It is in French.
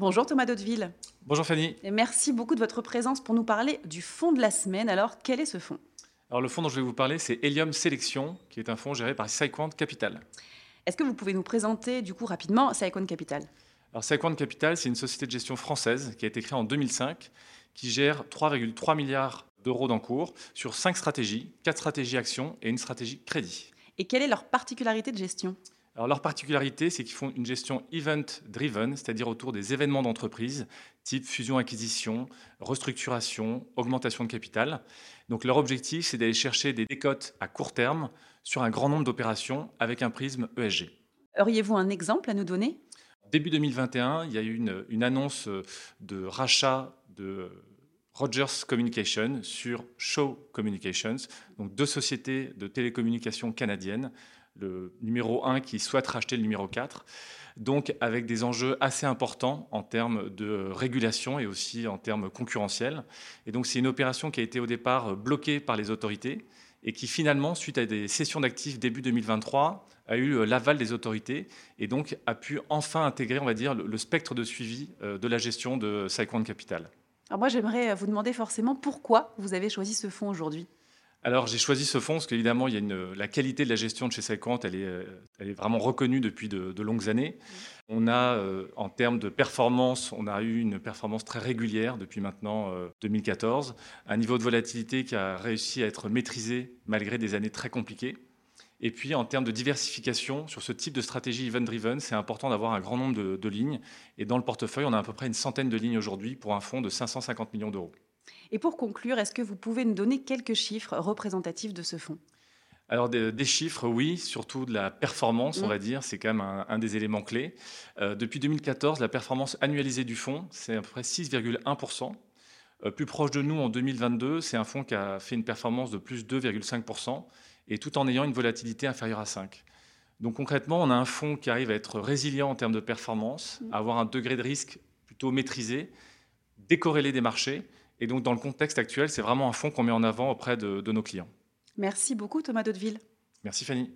Bonjour Thomas Daudeville. Bonjour Fanny. Et merci beaucoup de votre présence pour nous parler du fonds de la semaine. Alors, quel est ce fonds Alors, le fonds dont je vais vous parler, c'est Helium Sélection, qui est un fonds géré par Cyquant Capital. Est-ce que vous pouvez nous présenter du coup rapidement Cyquant Capital? Alors, Cyquant Capital, c'est une société de gestion française qui a été créée en 2005, qui gère 3,3 milliards d'euros d'encours sur 5 stratégies, 4 stratégies actions et une stratégie crédit. Et quelle est leur particularité de gestion? Alors leur particularité, c'est qu'ils font une gestion event-driven, c'est-à-dire autour des événements d'entreprise, type fusion-acquisition, restructuration, augmentation de capital. Donc leur objectif, c'est d'aller chercher des décotes à court terme sur un grand nombre d'opérations avec un prisme ESG. Auriez-vous un exemple à nous donner? Début 2021, il y a eu une, une annonce de rachat de Rogers Communications sur Shaw Communications, donc deux sociétés de télécommunications canadiennes le numéro 1 qui souhaite racheter le numéro 4. Donc avec des enjeux assez importants en termes de régulation et aussi en termes concurrentiels. Et donc c'est une opération qui a été au départ bloquée par les autorités et qui finalement, suite à des sessions d'actifs début 2023, a eu l'aval des autorités et donc a pu enfin intégrer, on va dire, le spectre de suivi euh, de la gestion de Cyquant Capital. Alors moi, j'aimerais vous demander forcément pourquoi vous avez choisi ce fonds aujourd'hui. Alors j'ai choisi ce fonds parce qu'évidemment, il y a une, la qualité de la gestion de chez Sequent, elle est, euh, elle est vraiment reconnue depuis de, longues années. On a, euh, en termes de performance, on a eu une performance très régulière depuis maintenant 2014, euh, un niveau de volatilité qui a réussi à être maîtrisé malgré des années très compliquées. Et puis en termes de diversification, sur ce type de stratégie event-driven, c'est important d'avoir un grand nombre de, de lignes. Et dans le portefeuille, on a à peu près une centaine de lignes aujourd'hui pour un fonds de 550 millions d'euros. Et pour conclure, est-ce que vous pouvez nous donner quelques chiffres représentatifs de ce fonds? Alors des, chiffres, oui, surtout de la performance, on mmh. va dire, c'est quand même un, des éléments clés. Euh, depuis 2014, la performance annualisée du fonds, c'est à peu près 6,1%. Euh, plus proche de nous, en 2022, c'est un fonds qui a fait une performance de plus 2,5%, et tout en ayant une volatilité inférieure à 5. Donc concrètement, on a un fonds qui arrive à être résilient en termes de performance, à mmh. avoir un degré de risque plutôt maîtrisé, décorrélé des marchés, et donc, dans le contexte actuel, c'est vraiment un fonds qu'on met en avant auprès de, de nos clients. Merci beaucoup, Thomas Daudeville. Merci, Fanny.